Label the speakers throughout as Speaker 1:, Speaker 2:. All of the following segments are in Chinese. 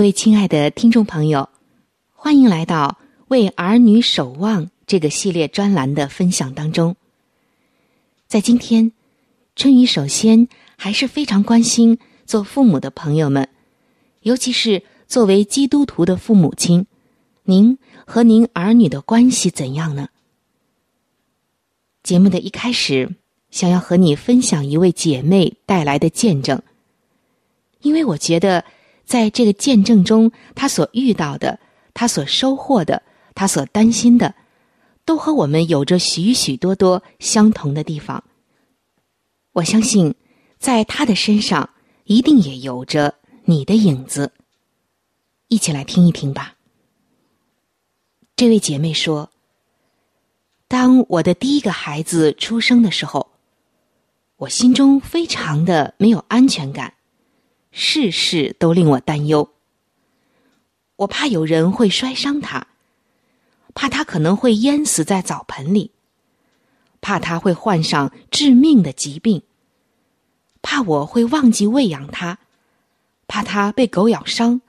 Speaker 1: 各位亲爱的听众朋友，欢迎来到《为儿女守望》这个系列专栏的分享当中。在今天，春雨首先还是非常关心做父母的朋友们，尤其是作为基督徒的父母亲，您和您儿女的关系怎样呢？节目的一开始，想要和你分享一位姐妹带来的见证，因为我觉得。在这个见证中，他所遇到的，他所收获的，他所担心的，都和我们有着许许多多相同的地方。我相信，在他的身上一定也有着你的影子。一起来听一听吧。这位姐妹说：“当我的第一个孩子出生的时候，我心中非常的没有安全感。”事事都令我担忧。我怕有人会摔伤他，怕他可能会淹死在澡盆里，怕他会患上致命的疾病，怕我会忘记喂养他，怕他被狗咬伤，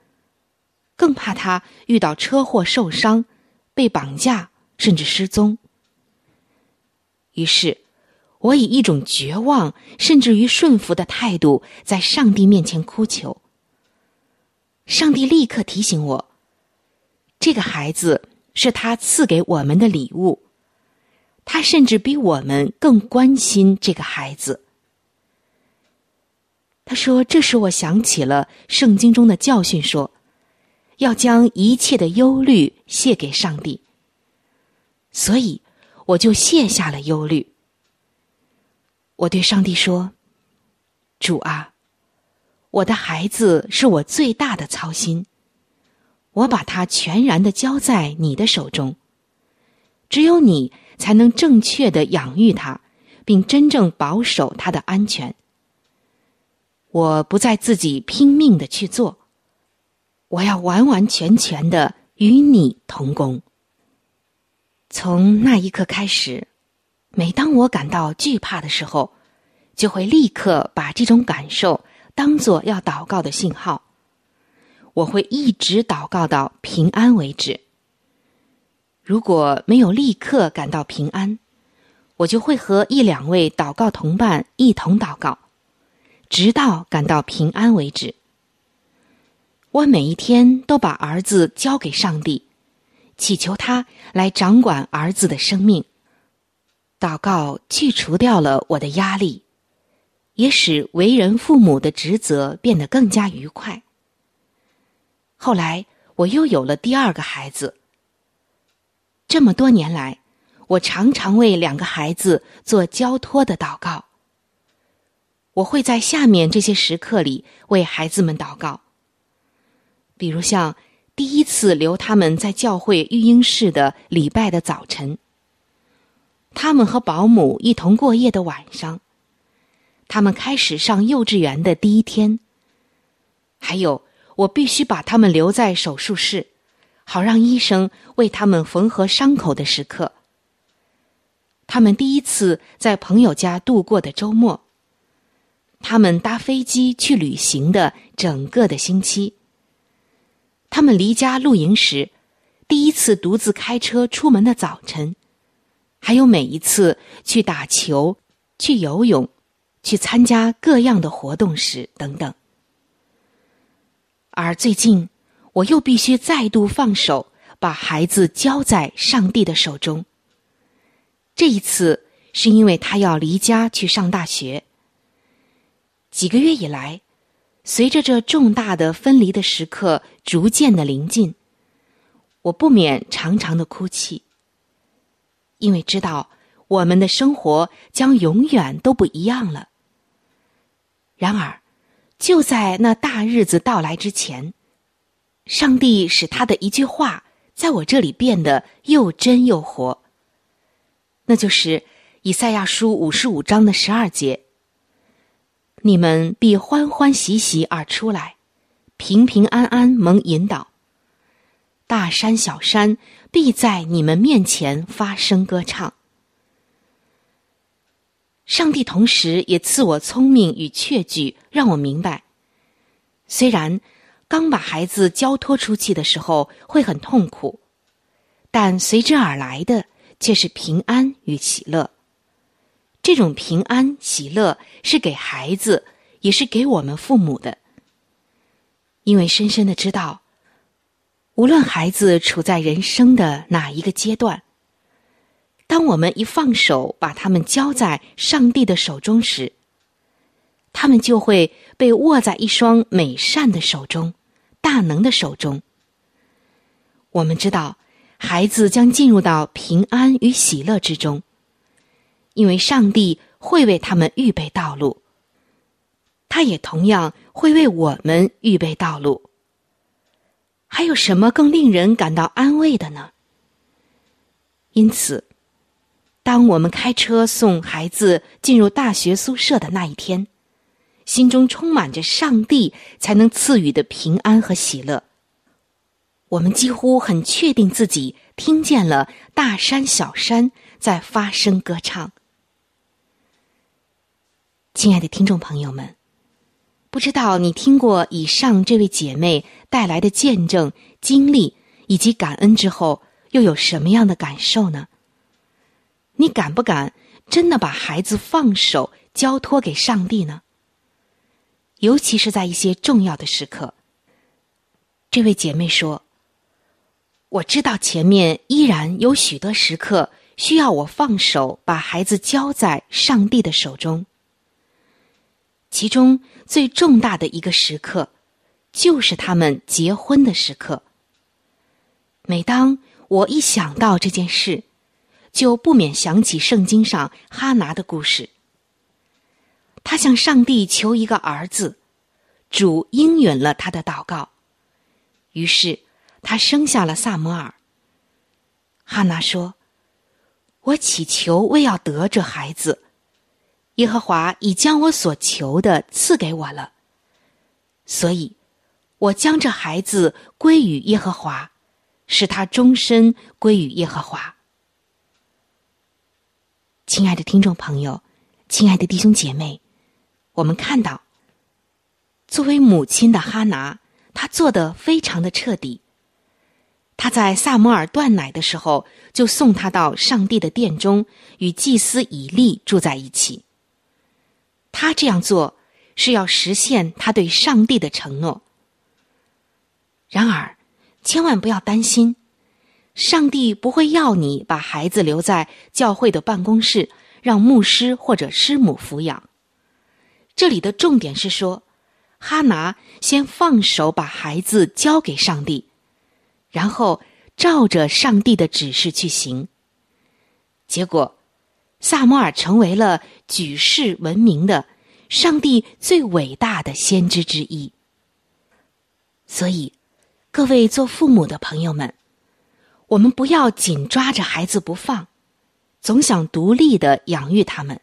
Speaker 1: 更怕他遇到车祸受伤、被绑架甚至失踪。于是。我以一种绝望，甚至于顺服的态度，在上帝面前哭求。上帝立刻提醒我：这个孩子是他赐给我们的礼物，他甚至比我们更关心这个孩子。他说：“这使我想起了圣经中的教训，说要将一切的忧虑卸给上帝，所以我就卸下了忧虑。我对上帝说：“主啊，我的孩子是我最大的操心，我把他全然的交在你的手中。只有你才能正确的养育他，并真正保守他的安全。我不再自己拼命的去做。”我要完完全全的与你同工。从那一刻开始，每当我感到惧怕的时候，就会立刻把这种感受当做要祷告的信号。我会一直祷告到平安为止。如果没有立刻感到平安，我就会和一两位祷告同伴一同祷告，直到感到平安为止。我每一天都把儿子交给上帝，祈求他来掌管儿子的生命。祷告去除掉了我的压力，也使为人父母的职责变得更加愉快。后来我又有了第二个孩子。这么多年来，我常常为两个孩子做交托的祷告。我会在下面这些时刻里为孩子们祷告。比如像第一次留他们在教会育婴室的礼拜的早晨，他们和保姆一同过夜的晚上，他们开始上幼稚园的第一天，还有我必须把他们留在手术室，好让医生为他们缝合伤口的时刻。他们第一次在朋友家度过的周末，他们搭飞机去旅行的整个的星期。他们离家露营时，第一次独自开车出门的早晨，还有每一次去打球、去游泳、去参加各样的活动时，等等。而最近，我又必须再度放手，把孩子交在上帝的手中。这一次是因为他要离家去上大学。几个月以来。随着这重大的分离的时刻逐渐的临近，我不免长长的哭泣，因为知道我们的生活将永远都不一样了。然而，就在那大日子到来之前，上帝使他的一句话在我这里变得又真又活，那就是以赛亚书五十五章的十二节。你们必欢欢喜喜而出来，平平安安蒙引导。大山小山必在你们面前发声歌唱。上帝同时也赐我聪明与确据，让我明白，虽然刚把孩子交托出去的时候会很痛苦，但随之而来的却是平安与喜乐。这种平安喜乐是给孩子，也是给我们父母的，因为深深的知道，无论孩子处在人生的哪一个阶段，当我们一放手把他们交在上帝的手中时，他们就会被握在一双美善的手中、大能的手中。我们知道，孩子将进入到平安与喜乐之中。因为上帝会为他们预备道路，他也同样会为我们预备道路。还有什么更令人感到安慰的呢？因此，当我们开车送孩子进入大学宿舍的那一天，心中充满着上帝才能赐予的平安和喜乐。我们几乎很确定自己听见了大山小山在发声歌唱。亲爱的听众朋友们，不知道你听过以上这位姐妹带来的见证、经历以及感恩之后，又有什么样的感受呢？你敢不敢真的把孩子放手交托给上帝呢？尤其是在一些重要的时刻。这位姐妹说：“我知道前面依然有许多时刻需要我放手，把孩子交在上帝的手中。”其中最重大的一个时刻，就是他们结婚的时刻。每当我一想到这件事，就不免想起圣经上哈拿的故事。他向上帝求一个儿子，主应允了他的祷告，于是他生下了萨摩尔。哈拿说：“我祈求为要得这孩子，耶和华已将我所求的赐给我了，所以，我将这孩子归于耶和华，使他终身归于耶和华。”亲爱的听众朋友，亲爱的弟兄姐妹。我们看到，作为母亲的哈拿，她做的非常的彻底。她在萨摩尔断奶的时候，就送他到上帝的殿中，与祭司以利住在一起。他这样做是要实现他对上帝的承诺。然而，千万不要担心，上帝不会要你把孩子留在教会的办公室，让牧师或者师母抚养。这里的重点是说，哈拿先放手把孩子交给上帝，然后照着上帝的指示去行。结果，萨摩尔成为了举世闻名的上帝最伟大的先知之一。所以，各位做父母的朋友们，我们不要紧抓着孩子不放，总想独立的养育他们。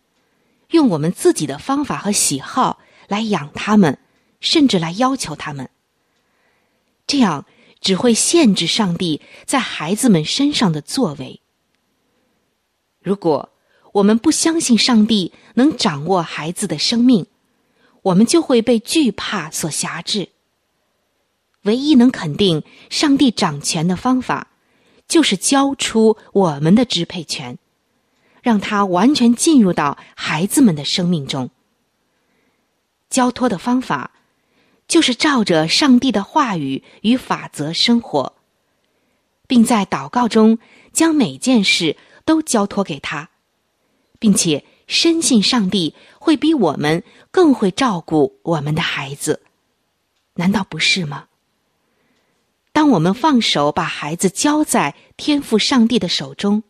Speaker 1: 用我们自己的方法和喜好来养他们，甚至来要求他们，这样只会限制上帝在孩子们身上的作为。如果我们不相信上帝能掌握孩子的生命，我们就会被惧怕所辖制。唯一能肯定上帝掌权的方法，就是交出我们的支配权。让他完全进入到孩子们的生命中。交托的方法，就是照着上帝的话语与法则生活，并在祷告中将每件事都交托给他，并且深信上帝会比我们更会照顾我们的孩子。难道不是吗？当我们放手把孩子交在天赋上帝的手中。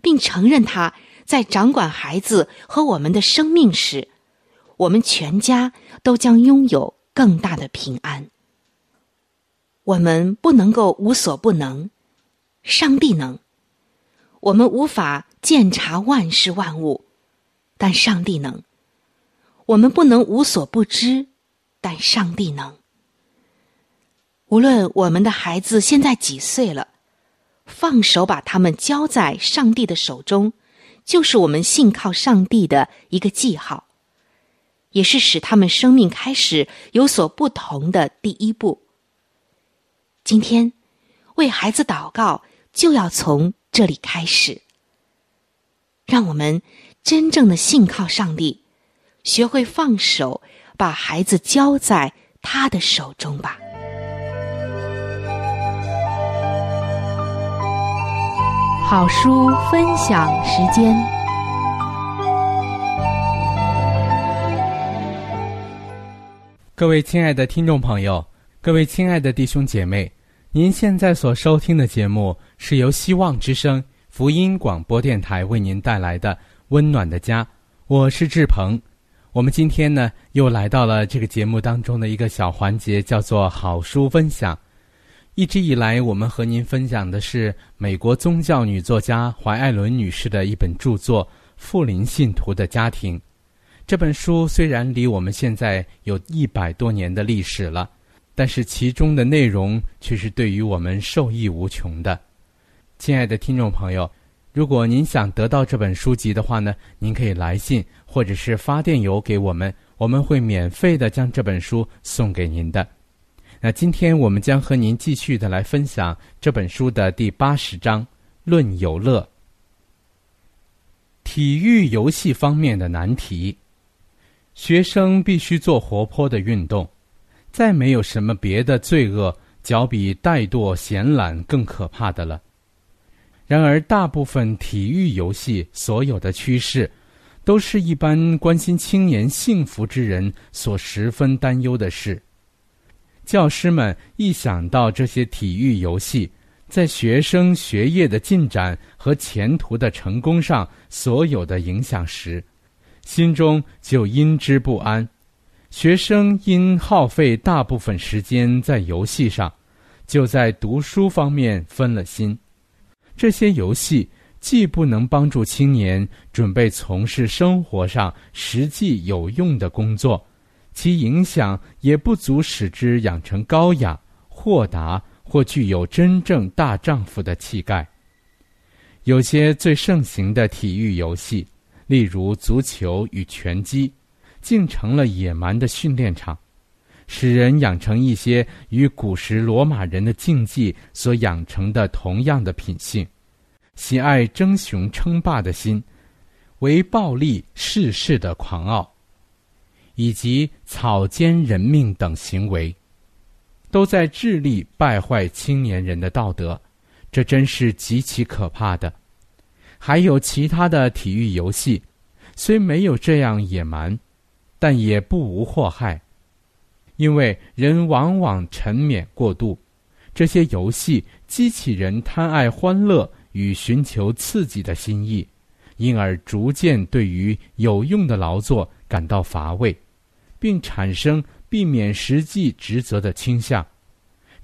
Speaker 1: 并承认他在掌管孩子和我们的生命时，我们全家都将拥有更大的平安。我们不能够无所不能，上帝能；我们无法鉴察万事万物，但上帝能；我们不能无所不知，但上帝能。无论我们的孩子现在几岁了。放手把他们交在上帝的手中，就是我们信靠上帝的一个记号，也是使他们生命开始有所不同的第一步。今天为孩子祷告，就要从这里开始。让我们真正的信靠上帝，学会放手，把孩子交在他的手中吧。好书分享时间。
Speaker 2: 各位亲爱的听众朋友，各位亲爱的弟兄姐妹，您现在所收听的节目是由希望之声福音广播电台为您带来的《温暖的家》，我是志鹏。我们今天呢，又来到了这个节目当中的一个小环节，叫做好书分享。一直以来，我们和您分享的是美国宗教女作家怀艾伦女士的一本著作《富林信徒的家庭》。这本书虽然离我们现在有一百多年的历史了，但是其中的内容却是对于我们受益无穷的。亲爱的听众朋友，如果您想得到这本书籍的话呢，您可以来信或者是发电邮给我们，我们会免费的将这本书送给您的。那今天我们将和您继续的来分享这本书的第八十章《论有乐》。体育游戏方面的难题，学生必须做活泼的运动，再没有什么别的罪恶，较比怠惰闲懒更可怕的了。然而，大部分体育游戏所有的趋势，都是一般关心青年幸福之人所十分担忧的事。教师们一想到这些体育游戏，在学生学业的进展和前途的成功上所有的影响时，心中就因之不安。学生因耗费大部分时间在游戏上，就在读书方面分了心。这些游戏既不能帮助青年准备从事生活上实际有用的工作，其影响也不足使之养成高雅、豁达或具有真正大丈夫的气概。有些最盛行的体育游戏，例如足球与拳击。竟成了野蛮的训练场，使人养成一些与古时罗马人的竞技所养成的同样的品性：喜爱争雄称霸的心，为暴力世事的狂傲，以及草菅人命等行为，都在致力败坏青年人的道德。这真是极其可怕的。还有其他的体育游戏，虽没有这样野蛮。但也不无祸害，因为人往往沉湎过度，这些游戏激起人贪爱欢乐与寻求刺激的心意，因而逐渐对于有用的劳作感到乏味，并产生避免实际职责的倾向。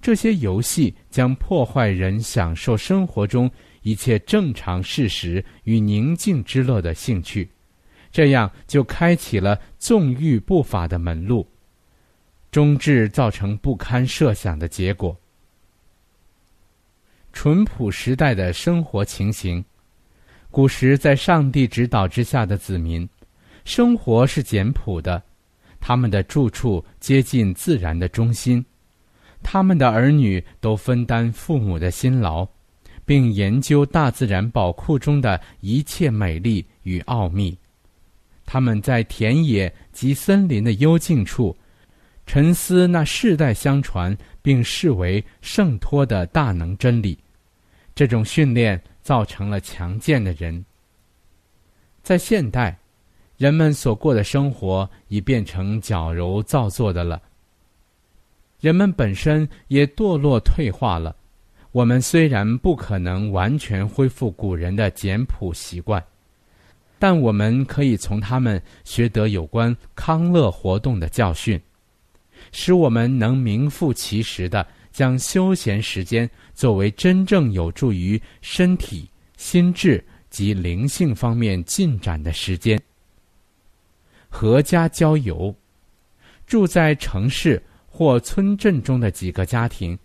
Speaker 2: 这些游戏将破坏人享受生活中一切正常事实与宁静之乐的兴趣。这样就开启了纵欲不法的门路，终至造成不堪设想的结果。淳朴时代的生活情形，古时在上帝指导之下的子民，生活是简朴的，他们的住处接近自然的中心，他们的儿女都分担父母的辛劳，并研究大自然宝库中的一切美丽与奥秘。他们在田野及森林的幽静处，沉思那世代相传并视为圣托的大能真理。这种训练造成了强健的人。在现代，人们所过的生活已变成矫揉造作的了。人们本身也堕落退化了。我们虽然不可能完全恢复古人的简朴习惯。但我们可以从他们学得有关康乐活动的教训，使我们能名副其实的将休闲时间作为真正有助于身体、心智及灵性方面进展的时间。合家郊游，住在城市或村镇中的几个家庭，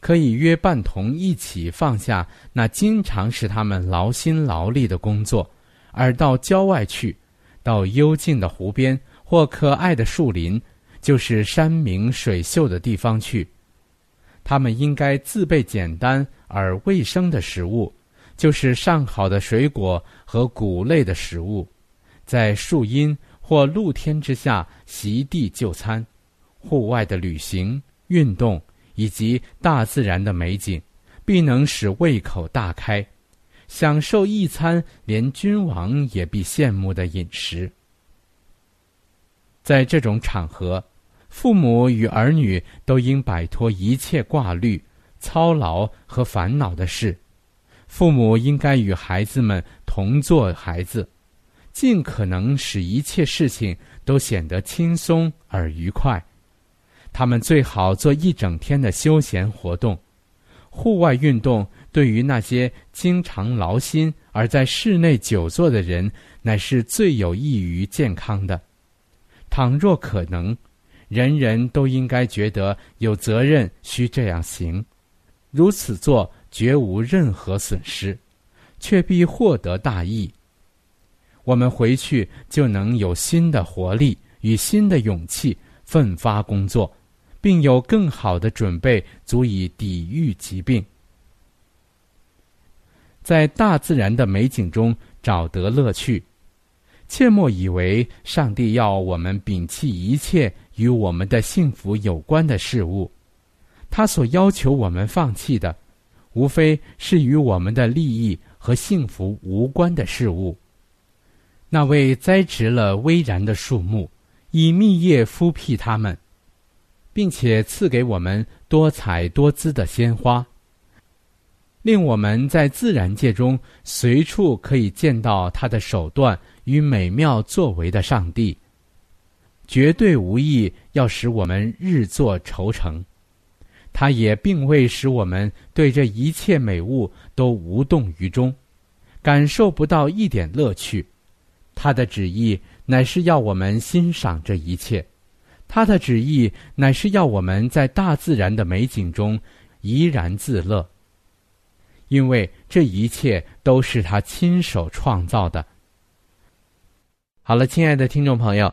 Speaker 2: 可以约伴同一起放下那经常使他们劳心劳力的工作。而到郊外去，到幽静的湖边或可爱的树林，就是山明水秀的地方去。他们应该自备简单而卫生的食物，就是上好的水果和谷类的食物，在树荫或露天之下席地就餐。户外的旅行、运动以及大自然的美景，必能使胃口大开。享受一餐连君王也必羡慕的饮食。在这种场合，父母与儿女都应摆脱一切挂虑、操劳和烦恼的事。父母应该与孩子们同做孩子，尽可能使一切事情都显得轻松而愉快。他们最好做一整天的休闲活动，户外运动。对于那些经常劳心而在室内久坐的人，乃是最有益于健康的。倘若可能，人人都应该觉得有责任需这样行。如此做绝无任何损失，却必获得大益。我们回去就能有新的活力与新的勇气，奋发工作，并有更好的准备，足以抵御疾病。在大自然的美景中找得乐趣，切莫以为上帝要我们摒弃一切与我们的幸福有关的事物，他所要求我们放弃的，无非是与我们的利益和幸福无关的事物。那位栽植了巍然的树木，以密叶敷庇它们，并且赐给我们多彩多姿的鲜花。令我们在自然界中随处可以见到他的手段与美妙作为的上帝，绝对无意要使我们日作愁成。他也并未使我们对这一切美物都无动于衷，感受不到一点乐趣。他的旨意乃是要我们欣赏这一切，他的旨意乃是要我们在大自然的美景中怡然自乐，因为这一切都是他亲手创造的。好了，亲爱的听众朋友，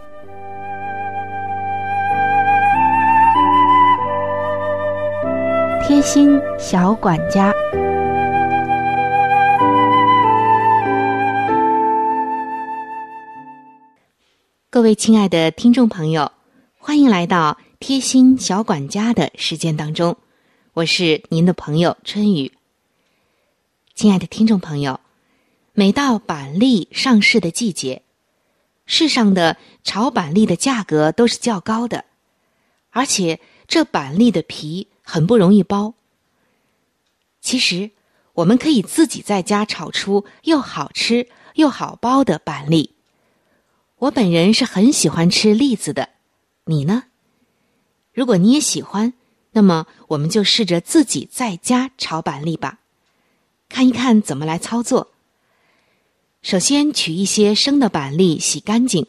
Speaker 1: 贴心小管家，各位亲爱的听众朋友，欢迎来到贴心小管家的时间当中，我是您的朋友春雨。亲爱的听众朋友，每到板栗上市的季节，世上的炒板栗的价格都是较高的，而且这板栗的皮。很不容易包。其实，我们可以自己在家炒出又好吃又好包的板栗。我本人是很喜欢吃栗子的，你呢？如果你也喜欢，那么我们就试着自己在家炒板栗吧，看一看怎么来操作。首先，取一些生的板栗，洗干净，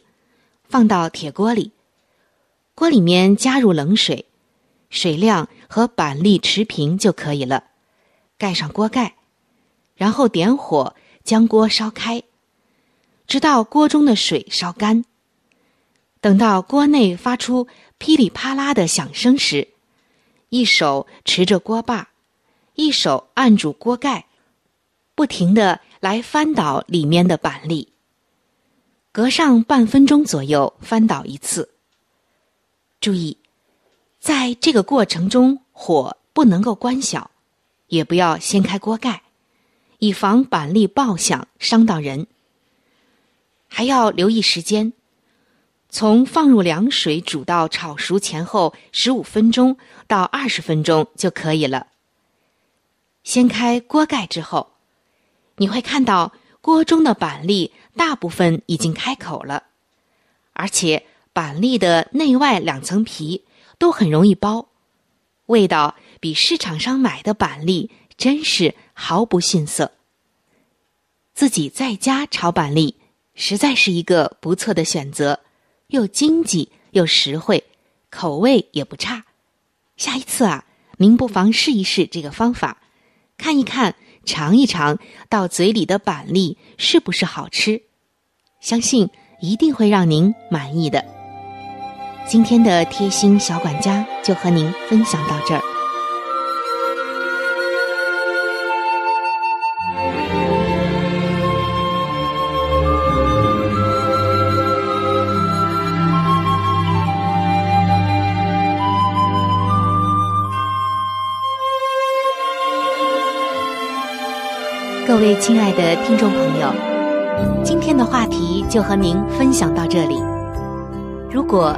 Speaker 1: 放到铁锅里，锅里面加入冷水。水量和板栗持平就可以了，盖上锅盖，然后点火将锅烧开，直到锅中的水烧干。等到锅内发出噼里啪啦的响声时，一手持着锅把，一手按住锅盖，不停的来翻倒里面的板栗，隔上半分钟左右翻倒一次。注意。在这个过程中，火不能够关小，也不要掀开锅盖，以防板栗爆响伤到人。还要留意时间，从放入凉水煮到炒熟前后十五分钟到二十分钟就可以了。掀开锅盖之后，你会看到锅中的板栗大部分已经开口了，而且板栗的内外两层皮。都很容易剥，味道比市场上买的板栗真是毫不逊色。自己在家炒板栗，实在是一个不错的选择，又经济又实惠，口味也不差。下一次啊，您不妨试一试这个方法，看一看，尝一尝，到嘴里的板栗是不是好吃？相信一定会让您满意的。今天的贴心小管家就和您分享到这儿。各位亲爱的听众朋友，今天的话题就和您分享到这里。如果